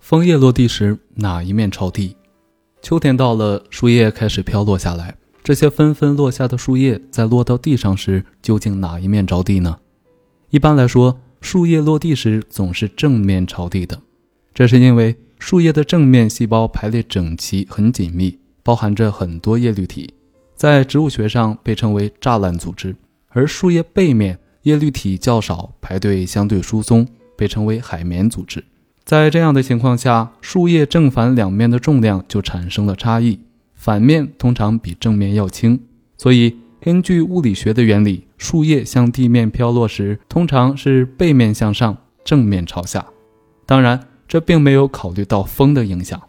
枫叶落地时，哪一面朝地？秋天到了，树叶开始飘落下来。这些纷纷落下的树叶，在落到地上时，究竟哪一面着地呢？一般来说，树叶落地时总是正面朝地的。这是因为树叶的正面细胞排列整齐、很紧密，包含着很多叶绿体，在植物学上被称为栅栏组织；而树叶背面叶绿体较少，排队相对疏松，被称为海绵组织。在这样的情况下，树叶正反两面的重量就产生了差异，反面通常比正面要轻。所以，根据物理学的原理，树叶向地面飘落时，通常是背面向上，正面朝下。当然，这并没有考虑到风的影响。